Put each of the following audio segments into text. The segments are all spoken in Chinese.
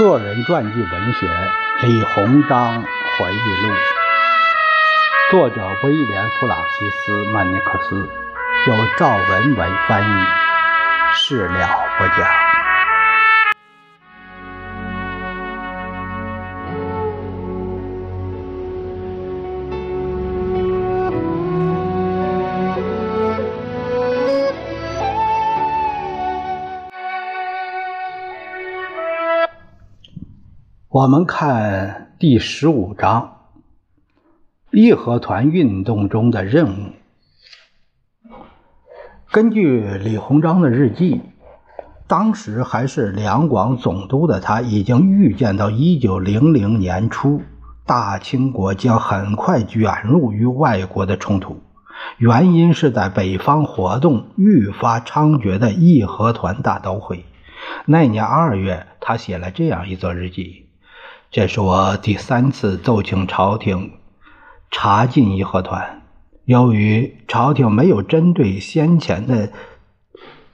个人传记文学《李鸿章回忆录》，作者威廉·弗朗西斯·曼尼克斯，由赵文文翻译，事了不假。我们看第十五章，义和团运动中的任务。根据李鸿章的日记，当时还是两广总督的他，已经预见到一九零零年初，大清国将很快卷入与外国的冲突。原因是在北方活动愈发猖獗的义和团大都会。那年二月，他写了这样一则日记。这是我第三次奏请朝廷查禁义和团。由于朝廷没有针对先前的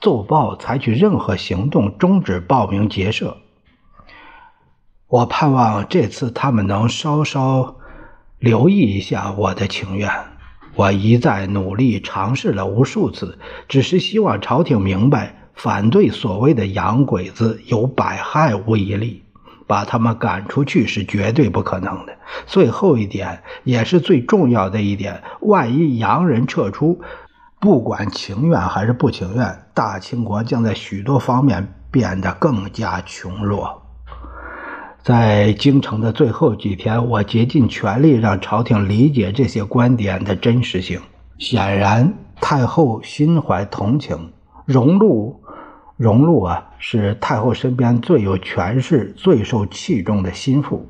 奏报采取任何行动，终止报名结社，我盼望这次他们能稍稍留意一下我的情愿。我一再努力尝试了无数次，只是希望朝廷明白，反对所谓的洋鬼子有百害无一利。把他们赶出去是绝对不可能的。最后一点也是最重要的一点：万一洋人撤出，不管情愿还是不情愿，大清国将在许多方面变得更加穷弱。在京城的最后几天，我竭尽全力让朝廷理解这些观点的真实性。显然，太后心怀同情，荣禄。荣禄啊，是太后身边最有权势、最受器重的心腹。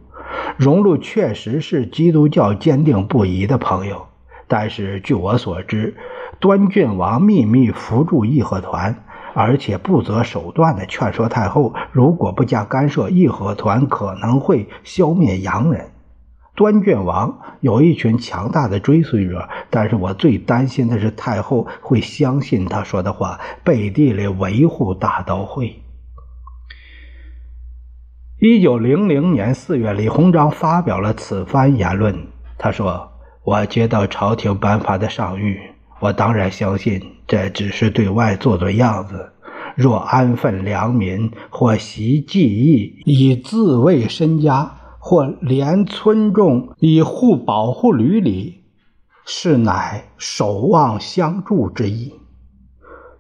荣禄确实是基督教坚定不移的朋友，但是据我所知，端郡王秘密扶助义和团，而且不择手段地劝说太后，如果不加干涉，义和团可能会消灭洋人。端卷王有一群强大的追随者，但是我最担心的是太后会相信他说的话，背地里维护大刀会。一九零零年四月，李鸿章发表了此番言论。他说：“我接到朝廷颁发的上谕，我当然相信这只是对外做做样子。若安分良民或习技艺，以自卫身家。”或连村众以护保护闾里，是乃守望相助之意。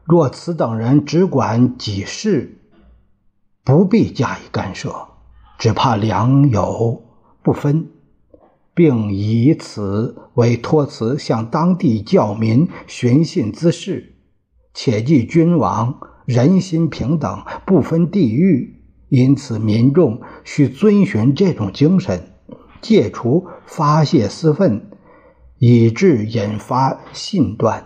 若此等人只管己事，不必加以干涉，只怕良莠不分，并以此为托辞，向当地教民寻衅滋事。且记君王人心平等，不分地域。因此，民众需遵循这种精神，戒除发泄私愤，以致引发信断，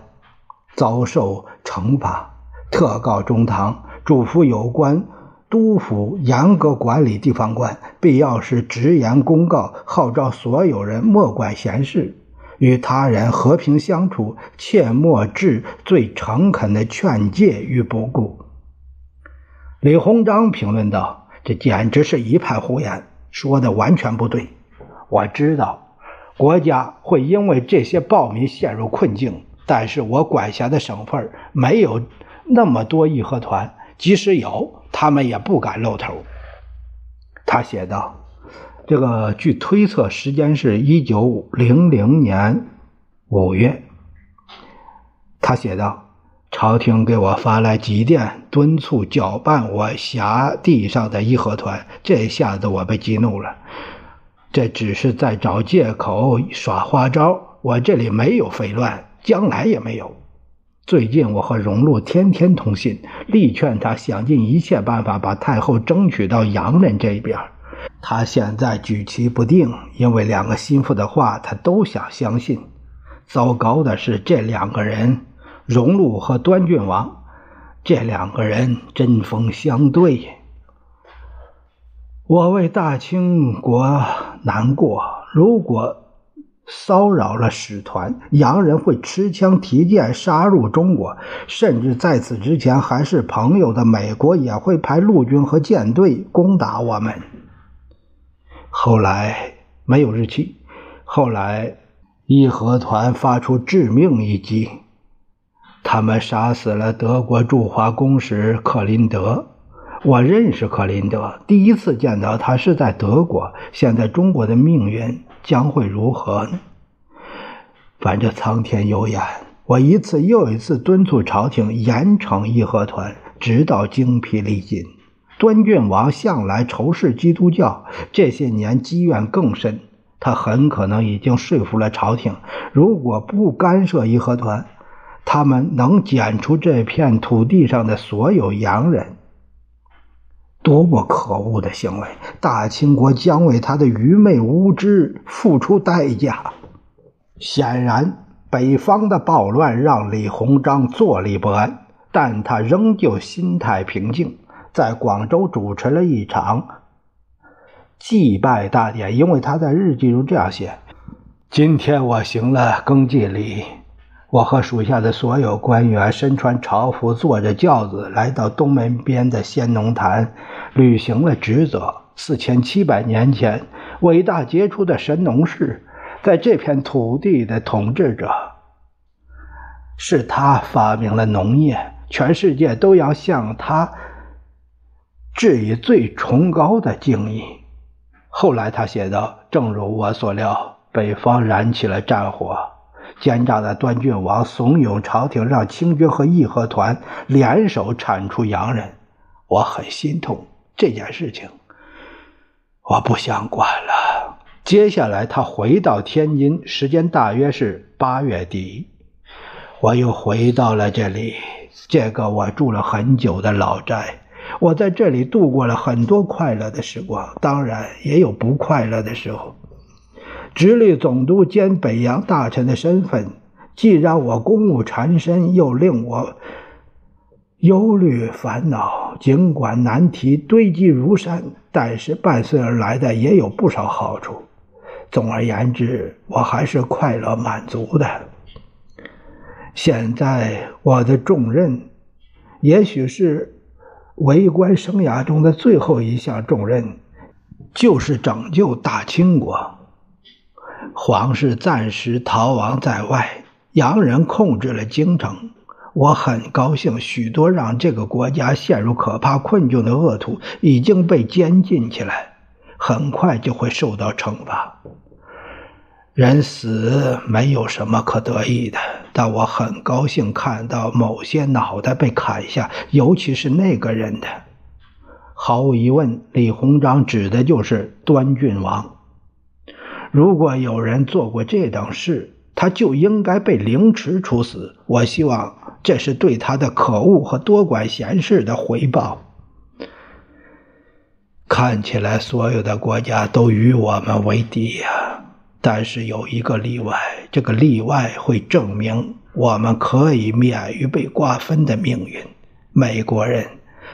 遭受惩罚。特告中堂，嘱咐有关督府严格管理地方官，必要时直言公告，号召所有人莫管闲事，与他人和平相处，切莫置最诚恳的劝诫于不顾。李鸿章评论道：“这简直是一派胡言，说的完全不对。我知道国家会因为这些暴民陷入困境，但是我管辖的省份没有那么多义和团，即使有，他们也不敢露头。”他写道：“这个据推测，时间是一九零零年五月。”他写道。朝廷给我发来急电，敦促搅拌我辖地上的义和团。这下子我被激怒了。这只是在找借口耍花招。我这里没有匪乱，将来也没有。最近我和荣禄天天通信，力劝他想尽一切办法把太后争取到洋人这边。他现在举棋不定，因为两个心腹的话他都想相信。糟糕的是，这两个人。荣禄和端郡王这两个人针锋相对，我为大清国难过。如果骚扰了使团，洋人会持枪提剑杀入中国，甚至在此之前还是朋友的美国也会派陆军和舰队攻打我们。后来没有日期。后来，义和团发出致命一击，他们杀死了德国驻华公使克林德。我认识克林德，第一次见到他是在德国。现在中国的命运将会如何呢？反正苍天有眼。我一次又一次敦促朝廷严惩义和团，直到精疲力尽。端郡王向来仇视基督教，这些年积怨更深。他很可能已经说服了朝廷，如果不干涉义和团，他们能剪除这片土地上的所有洋人。多么可恶的行为！大清国将为他的愚昧无知付出代价。显然，北方的暴乱让李鸿章坐立不安，但他仍旧心态平静，在广州主持了一场祭拜大典。因为他在日记中这样写：“今天我行了更祭礼。”我和属下的所有官员身穿朝服，坐着轿子来到东门边的仙农坛，履行了职责。四千七百年前，伟大杰出的神农氏，在这片土地的统治者，是他发明了农业，全世界都要向他致以最崇高的敬意。后来他写道：“正如我所料，北方燃起了战火。”奸诈的端郡王怂恿朝廷让清军和义和团联手铲除洋人，我很心痛这件事情，我不想管了。接下来他回到天津，时间大约是八月底，我又回到了这里，这个我住了很久的老宅。我在这里度过了很多快乐的时光，当然也有不快乐的时候。直隶总督兼北洋大臣的身份，既让我公务缠身，又令我忧虑烦恼。尽管难题堆积如山，但是伴随而来的也有不少好处。总而言之，我还是快乐满足的。现在我的重任，也许是为官生涯中的最后一项重任，就是拯救大清国。皇室暂时逃亡在外，洋人控制了京城。我很高兴，许多让这个国家陷入可怕困境的恶徒已经被监禁起来，很快就会受到惩罚。人死没有什么可得意的，但我很高兴看到某些脑袋被砍下，尤其是那个人的。毫无疑问，李鸿章指的就是端郡王。如果有人做过这等事，他就应该被凌迟处死。我希望这是对他的可恶和多管闲事的回报。看起来所有的国家都与我们为敌呀，但是有一个例外，这个例外会证明我们可以免于被瓜分的命运。美国人，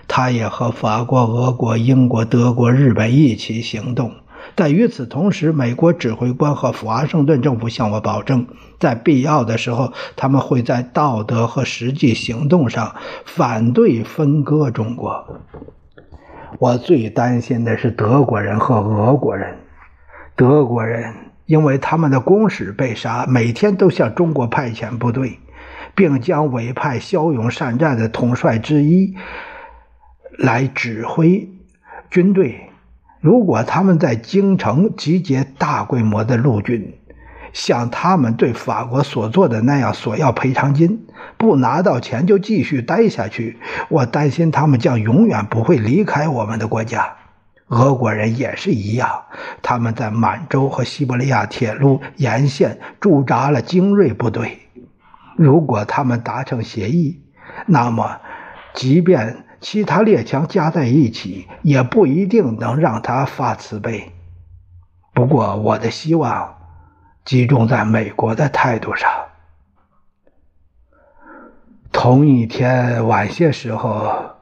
他也和法国、俄国、英国、德国、日本一起行动。但与此同时，美国指挥官和华盛顿政府向我保证，在必要的时候，他们会在道德和实际行动上反对分割中国。我最担心的是德国人和俄国人。德国人因为他们的公使被杀，每天都向中国派遣部队，并将委派骁勇善战的统帅之一来指挥军队。如果他们在京城集结大规模的陆军，像他们对法国所做的那样索要赔偿金，不拿到钱就继续待下去，我担心他们将永远不会离开我们的国家。俄国人也是一样，他们在满洲和西伯利亚铁路沿线驻扎了精锐部队。如果他们达成协议，那么，即便。其他列强加在一起，也不一定能让他发慈悲。不过，我的希望集中在美国的态度上。同一天晚些时候，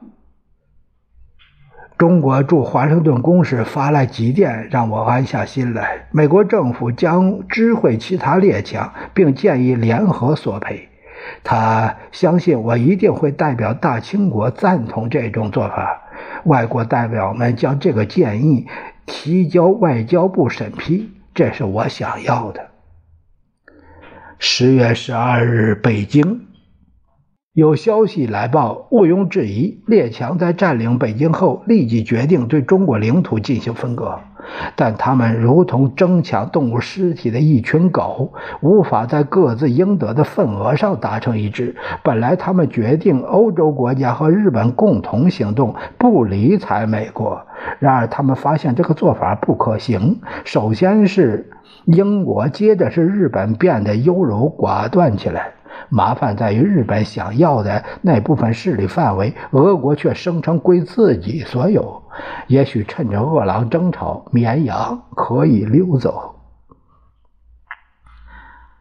中国驻华盛顿公使发来急电，让我安下心来。美国政府将知会其他列强，并建议联合索赔。他相信我一定会代表大清国赞同这种做法。外国代表们将这个建议提交外交部审批，这是我想要的。十月十二日，北京有消息来报，毋庸置疑，列强在占领北京后，立即决定对中国领土进行分割。但他们如同争抢动物尸体的一群狗，无法在各自应得的份额上达成一致。本来他们决定欧洲国家和日本共同行动，不理睬美国。然而他们发现这个做法不可行。首先是英国，接着是日本，变得优柔寡断起来。麻烦在于，日本想要的那部分势力范围，俄国却声称归自己所有。也许趁着饿狼争吵，绵羊可以溜走。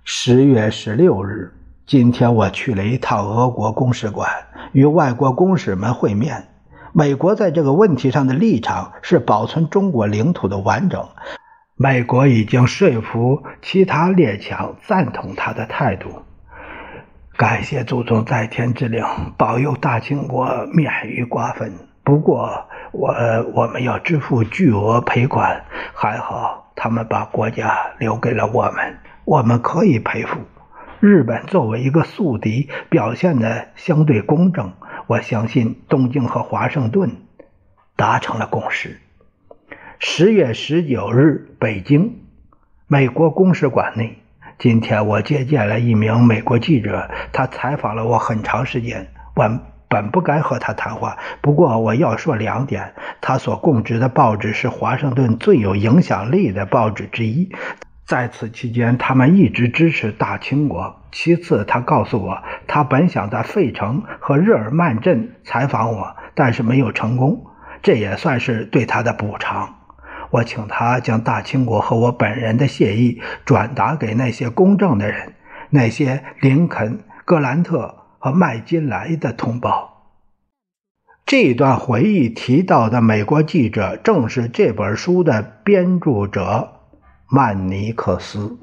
十月十六日，今天我去了一趟俄国公使馆，与外国公使们会面。美国在这个问题上的立场是保存中国领土的完整。美国已经说服其他列强赞同他的态度。感谢祖宗在天之灵，保佑大清国免于瓜分。不过，我我们要支付巨额赔款。还好，他们把国家留给了我们，我们可以赔付。日本作为一个宿敌，表现的相对公正。我相信东京和华盛顿达成了共识。十月十九日，北京，美国公使馆内。今天我接见了一名美国记者，他采访了我很长时间。我本不该和他谈话，不过我要说两点：他所供职的报纸是华盛顿最有影响力的报纸之一，在此期间，他们一直支持大清国。其次，他告诉我，他本想在费城和日耳曼镇采访我，但是没有成功，这也算是对他的补偿。我请他将大清国和我本人的谢意转达给那些公正的人，那些林肯、格兰特和麦金莱的同胞。这段回忆提到的美国记者正是这本书的编著者曼尼克斯。